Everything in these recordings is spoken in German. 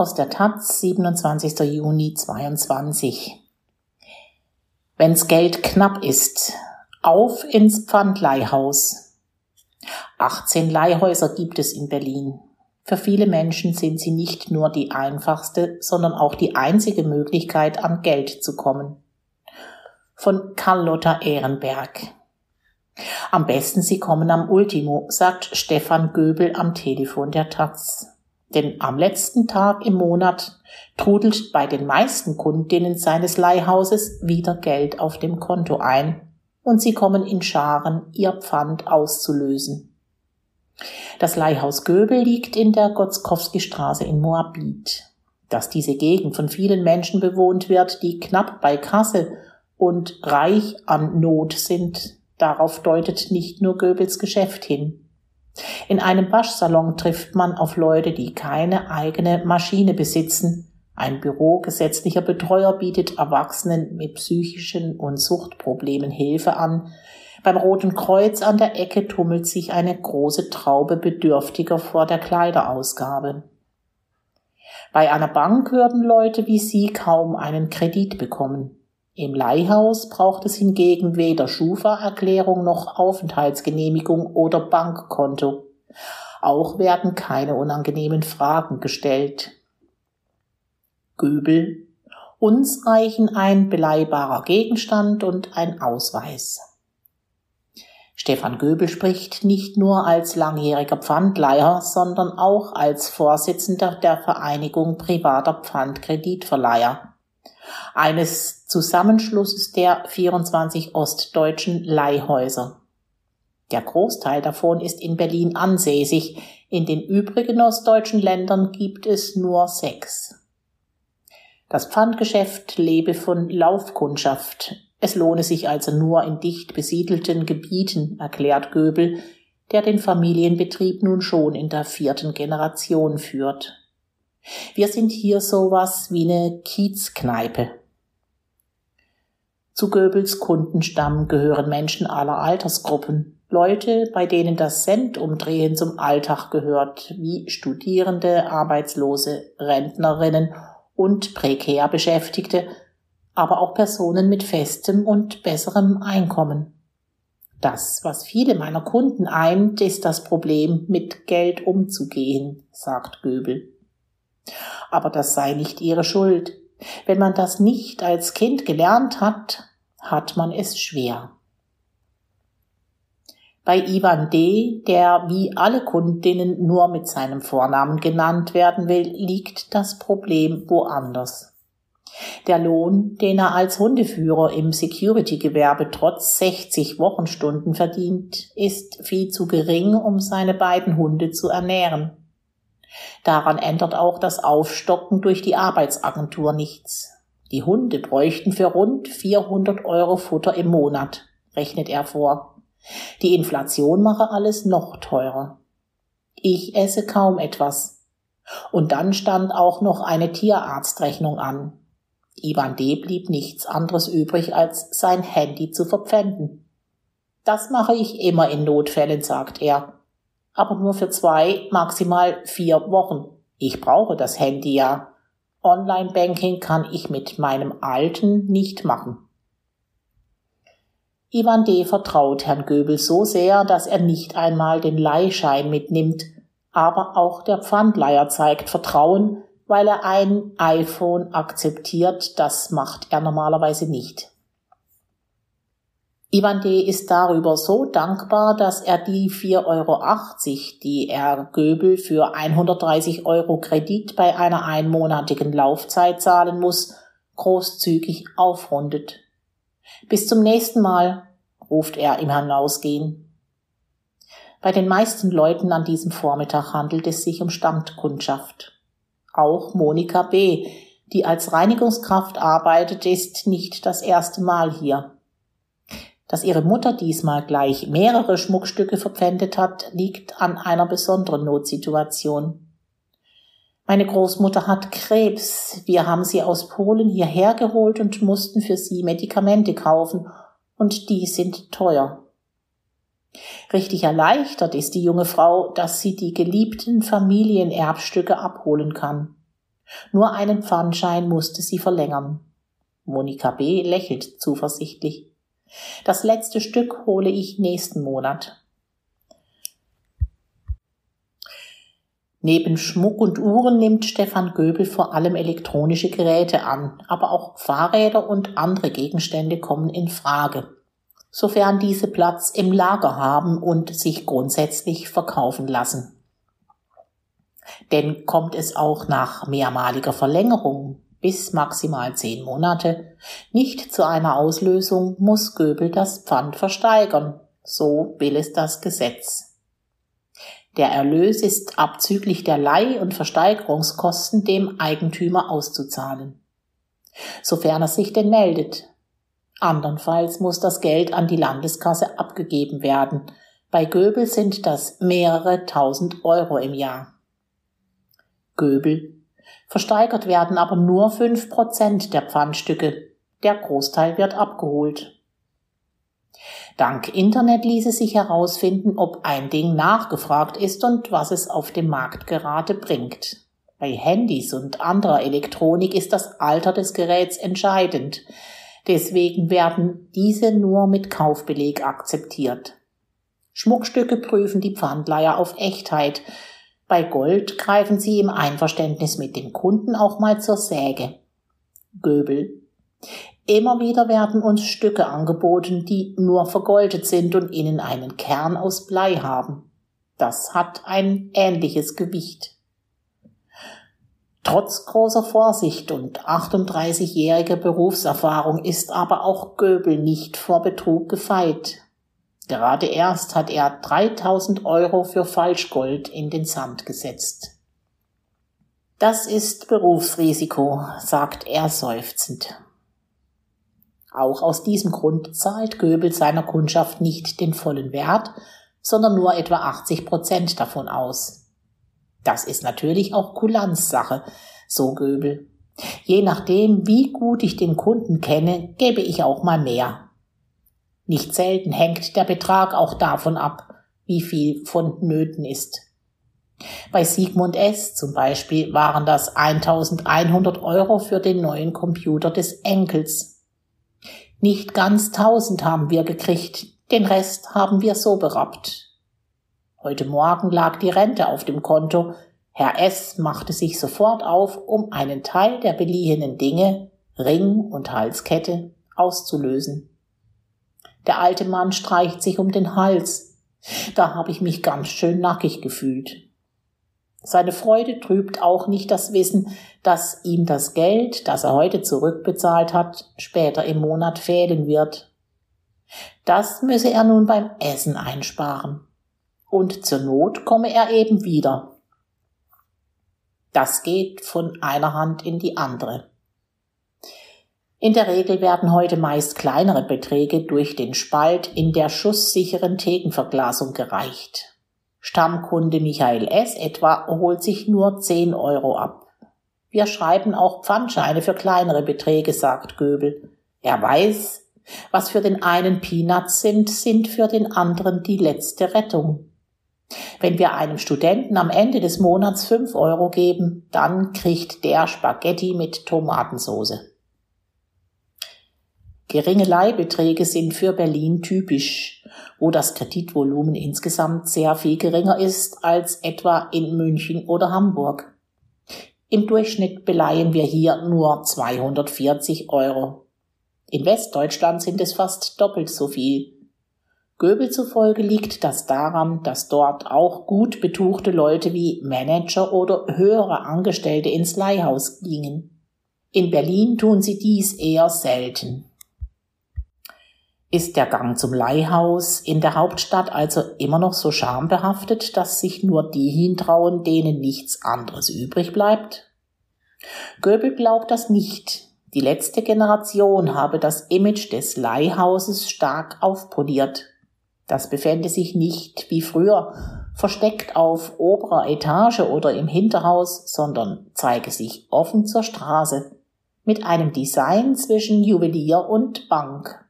Aus der Taz, 27. Juni 22. Wenn's Geld knapp ist, auf ins Pfandleihhaus. 18 Leihhäuser gibt es in Berlin. Für viele Menschen sind sie nicht nur die einfachste, sondern auch die einzige Möglichkeit, an Geld zu kommen. Von Carlotta Ehrenberg. Am besten Sie kommen am Ultimo, sagt Stefan Göbel am Telefon der Taz. Denn am letzten Tag im Monat trudelt bei den meisten Kundinnen seines Leihhauses wieder Geld auf dem Konto ein und sie kommen in Scharen, ihr Pfand auszulösen. Das Leihhaus Göbel liegt in der Gotzkowski-Straße in Moabit. Dass diese Gegend von vielen Menschen bewohnt wird, die knapp bei Kasse und reich an Not sind, darauf deutet nicht nur Göbels Geschäft hin. In einem Waschsalon trifft man auf Leute, die keine eigene Maschine besitzen. Ein Büro gesetzlicher Betreuer bietet Erwachsenen mit psychischen und Suchtproblemen Hilfe an. Beim Roten Kreuz an der Ecke tummelt sich eine große Traube Bedürftiger vor der Kleiderausgabe. Bei einer Bank würden Leute wie Sie kaum einen Kredit bekommen. Im Leihhaus braucht es hingegen weder Schufa-Erklärung noch Aufenthaltsgenehmigung oder Bankkonto. Auch werden keine unangenehmen Fragen gestellt. Göbel. Uns reichen ein beleihbarer Gegenstand und ein Ausweis. Stefan Göbel spricht nicht nur als langjähriger Pfandleiher, sondern auch als Vorsitzender der Vereinigung privater Pfandkreditverleiher eines Zusammenschlusses der 24 ostdeutschen Leihhäuser. Der Großteil davon ist in Berlin ansässig, in den übrigen ostdeutschen Ländern gibt es nur sechs. Das Pfandgeschäft lebe von Laufkundschaft. Es lohne sich also nur in dicht besiedelten Gebieten, erklärt Göbel, der den Familienbetrieb nun schon in der vierten Generation führt. Wir sind hier sowas wie eine Kiezkneipe. Zu Goebbels Kundenstamm gehören Menschen aller Altersgruppen, Leute, bei denen das Centumdrehen zum Alltag gehört, wie Studierende, Arbeitslose, Rentnerinnen und prekär Beschäftigte, aber auch Personen mit festem und besserem Einkommen. Das, was viele meiner Kunden eint, ist das Problem, mit Geld umzugehen, sagt Göbel. Aber das sei nicht ihre Schuld. Wenn man das nicht als Kind gelernt hat, hat man es schwer. Bei Ivan D., der wie alle Kundinnen nur mit seinem Vornamen genannt werden will, liegt das Problem woanders. Der Lohn, den er als Hundeführer im Security-Gewerbe trotz 60 Wochenstunden verdient, ist viel zu gering, um seine beiden Hunde zu ernähren. Daran ändert auch das Aufstocken durch die Arbeitsagentur nichts. Die Hunde bräuchten für rund 400 Euro Futter im Monat, rechnet er vor. Die Inflation mache alles noch teurer. Ich esse kaum etwas. Und dann stand auch noch eine Tierarztrechnung an. Ivan D. blieb nichts anderes übrig, als sein Handy zu verpfänden. Das mache ich immer in Notfällen, sagt er aber nur für zwei, maximal vier Wochen. Ich brauche das Handy ja. Online-Banking kann ich mit meinem alten nicht machen. Ivan D. vertraut Herrn Göbel so sehr, dass er nicht einmal den Leihschein mitnimmt, aber auch der Pfandleiher zeigt Vertrauen, weil er ein iPhone akzeptiert, das macht er normalerweise nicht. Ivan D. ist darüber so dankbar, dass er die 4,80 Euro, die er Göbel für 130 Euro Kredit bei einer einmonatigen Laufzeit zahlen muss, großzügig aufrundet. Bis zum nächsten Mal, ruft er im Hinausgehen. Bei den meisten Leuten an diesem Vormittag handelt es sich um Stammkundschaft. Auch Monika B., die als Reinigungskraft arbeitet, ist nicht das erste Mal hier. Dass ihre Mutter diesmal gleich mehrere Schmuckstücke verpfändet hat, liegt an einer besonderen Notsituation. Meine Großmutter hat Krebs. Wir haben sie aus Polen hierher geholt und mussten für sie Medikamente kaufen, und die sind teuer. Richtig erleichtert ist die junge Frau, dass sie die geliebten Familienerbstücke abholen kann. Nur einen Pfandschein musste sie verlängern. Monika B. lächelt zuversichtlich. Das letzte Stück hole ich nächsten Monat. Neben Schmuck und Uhren nimmt Stefan Göbel vor allem elektronische Geräte an, aber auch Fahrräder und andere Gegenstände kommen in Frage, sofern diese Platz im Lager haben und sich grundsätzlich verkaufen lassen. Denn kommt es auch nach mehrmaliger Verlängerung bis maximal zehn Monate nicht zu einer Auslösung, muss Göbel das Pfand versteigern. So will es das Gesetz. Der Erlös ist abzüglich der Leih- und Versteigerungskosten dem Eigentümer auszuzahlen. Sofern er sich denn meldet. Andernfalls muss das Geld an die Landeskasse abgegeben werden. Bei Göbel sind das mehrere tausend Euro im Jahr. Göbel. Versteigert werden aber nur fünf Prozent der Pfandstücke. Der Großteil wird abgeholt. Dank Internet ließe sich herausfinden, ob ein Ding nachgefragt ist und was es auf dem Markt gerade bringt. Bei Handys und anderer Elektronik ist das Alter des Geräts entscheidend. Deswegen werden diese nur mit Kaufbeleg akzeptiert. Schmuckstücke prüfen die Pfandleiher auf Echtheit. Bei Gold greifen sie im Einverständnis mit dem Kunden auch mal zur Säge. Göbel. Immer wieder werden uns Stücke angeboten, die nur vergoldet sind und innen einen Kern aus Blei haben. Das hat ein ähnliches Gewicht. Trotz großer Vorsicht und 38-jähriger Berufserfahrung ist aber auch Göbel nicht vor Betrug gefeit. Gerade erst hat er 3000 Euro für Falschgold in den Sand gesetzt. Das ist Berufsrisiko, sagt er seufzend. Auch aus diesem Grund zahlt Göbel seiner Kundschaft nicht den vollen Wert, sondern nur etwa 80 Prozent davon aus. Das ist natürlich auch Kulanzsache, so Göbel. Je nachdem, wie gut ich den Kunden kenne, gebe ich auch mal mehr. Nicht selten hängt der Betrag auch davon ab, wie viel vonnöten ist. Bei Sigmund S. zum Beispiel waren das 1100 Euro für den neuen Computer des Enkels nicht ganz tausend haben wir gekriegt, den Rest haben wir so berappt. Heute Morgen lag die Rente auf dem Konto. Herr S. machte sich sofort auf, um einen Teil der beliehenen Dinge, Ring und Halskette, auszulösen. Der alte Mann streicht sich um den Hals. Da habe ich mich ganz schön nackig gefühlt. Seine Freude trübt auch nicht das Wissen, dass ihm das Geld, das er heute zurückbezahlt hat, später im Monat fehlen wird. Das müsse er nun beim Essen einsparen. Und zur Not komme er eben wieder. Das geht von einer Hand in die andere. In der Regel werden heute meist kleinere Beträge durch den Spalt in der schusssicheren Thekenverglasung gereicht. Stammkunde Michael S. etwa holt sich nur 10 Euro ab. Wir schreiben auch Pfandscheine für kleinere Beträge, sagt Göbel. Er weiß, was für den einen Peanuts sind, sind für den anderen die letzte Rettung. Wenn wir einem Studenten am Ende des Monats 5 Euro geben, dann kriegt der Spaghetti mit Tomatensoße. Geringe Leihbeträge sind für Berlin typisch, wo das Kreditvolumen insgesamt sehr viel geringer ist als etwa in München oder Hamburg. Im Durchschnitt beleihen wir hier nur 240 Euro. In Westdeutschland sind es fast doppelt so viel. Göbel zufolge liegt das daran, dass dort auch gut betuchte Leute wie Manager oder höhere Angestellte ins Leihhaus gingen. In Berlin tun sie dies eher selten. Ist der Gang zum Leihhaus in der Hauptstadt also immer noch so schambehaftet, dass sich nur die hintrauen, denen nichts anderes übrig bleibt? Göbel glaubt das nicht. Die letzte Generation habe das Image des Leihhauses stark aufpoliert. Das befände sich nicht wie früher versteckt auf oberer Etage oder im Hinterhaus, sondern zeige sich offen zur Straße mit einem Design zwischen Juwelier und Bank.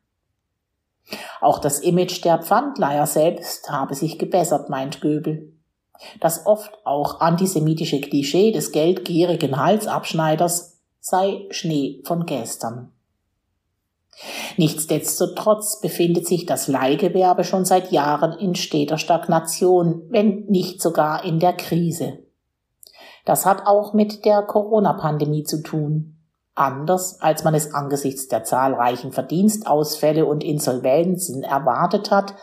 Auch das Image der Pfandleiher selbst habe sich gebessert, meint Göbel. Das oft auch antisemitische Klischee des geldgierigen Halsabschneiders sei Schnee von gestern. Nichtsdestotrotz befindet sich das Leihgewerbe schon seit Jahren in steter Stagnation, wenn nicht sogar in der Krise. Das hat auch mit der Corona-Pandemie zu tun. Anders als man es angesichts der zahlreichen Verdienstausfälle und Insolvenzen erwartet hat,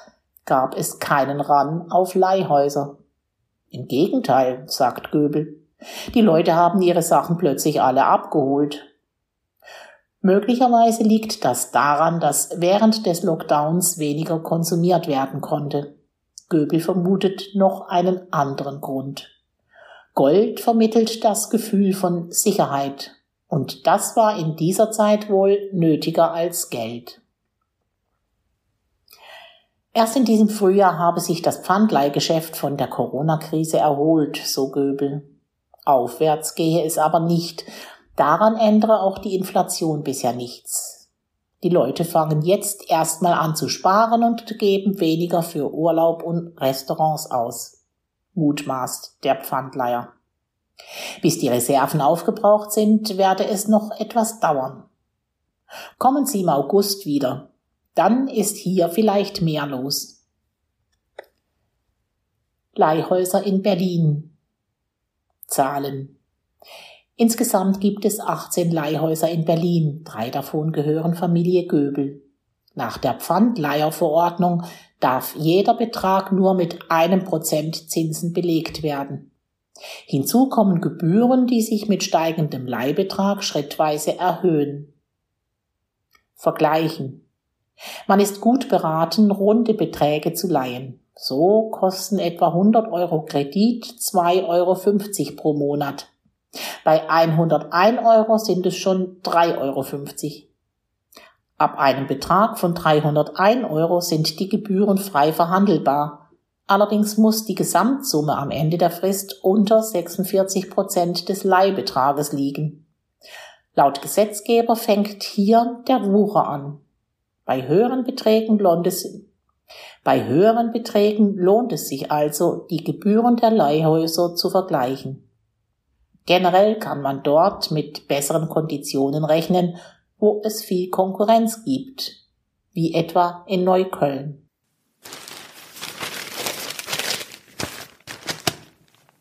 gab es keinen Ran auf Leihhäuser. Im Gegenteil, sagt Göbel. Die Leute haben ihre Sachen plötzlich alle abgeholt. Möglicherweise liegt das daran, dass während des Lockdowns weniger konsumiert werden konnte. Göbel vermutet noch einen anderen Grund. Gold vermittelt das Gefühl von Sicherheit, und das war in dieser Zeit wohl nötiger als Geld. Erst in diesem Frühjahr habe sich das Pfandleihgeschäft von der Corona-Krise erholt, so Göbel. Aufwärts gehe es aber nicht. Daran ändere auch die Inflation bisher nichts. Die Leute fangen jetzt erstmal an zu sparen und geben weniger für Urlaub und Restaurants aus. Mutmaßt der Pfandleiher. Bis die Reserven aufgebraucht sind, werde es noch etwas dauern. Kommen Sie im August wieder dann ist hier vielleicht mehr los. Leihhäuser in Berlin. Zahlen. Insgesamt gibt es 18 Leihhäuser in Berlin, drei davon gehören Familie Göbel. Nach der Pfandleiherverordnung darf jeder Betrag nur mit einem Prozent Zinsen belegt werden. Hinzu kommen Gebühren, die sich mit steigendem Leihbetrag schrittweise erhöhen. Vergleichen. Man ist gut beraten, runde Beträge zu leihen. So kosten etwa 100 Euro Kredit 2,50 Euro pro Monat. Bei 101 Euro sind es schon 3,50 Euro. Ab einem Betrag von 301 Euro sind die Gebühren frei verhandelbar. Allerdings muss die Gesamtsumme am Ende der Frist unter 46 Prozent des Leihbetrages liegen. Laut Gesetzgeber fängt hier der Wucher an. Bei höheren Beträgen lohnt es, bei höheren Beträgen lohnt es sich also, die Gebühren der Leihhäuser zu vergleichen. Generell kann man dort mit besseren Konditionen rechnen, wo es viel Konkurrenz gibt, wie etwa in Neukölln.